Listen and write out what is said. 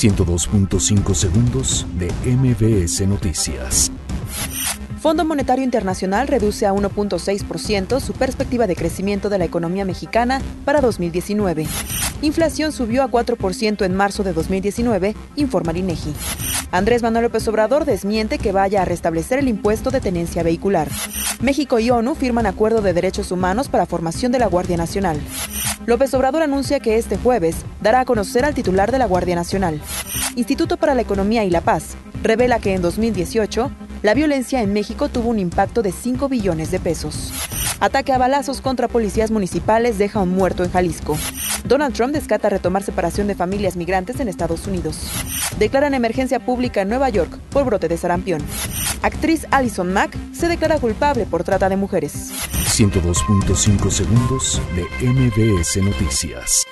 102.5 segundos de MBS Noticias. Fondo Monetario Internacional reduce a 1.6% su perspectiva de crecimiento de la economía mexicana para 2019. Inflación subió a 4% en marzo de 2019, informa INEGI. Andrés Manuel López Obrador desmiente que vaya a restablecer el impuesto de tenencia vehicular. México y ONU firman acuerdo de derechos humanos para formación de la Guardia Nacional. López Obrador anuncia que este jueves dará a conocer al titular de la Guardia Nacional. Instituto para la Economía y la Paz revela que en 2018 la violencia en México tuvo un impacto de 5 billones de pesos. Ataque a balazos contra policías municipales deja un muerto en Jalisco. Donald Trump descata retomar separación de familias migrantes en Estados Unidos. Declaran emergencia pública en Nueva York por brote de sarampión. Actriz Alison Mack se declara culpable por trata de mujeres. 102.5 segundos de MBS Noticias.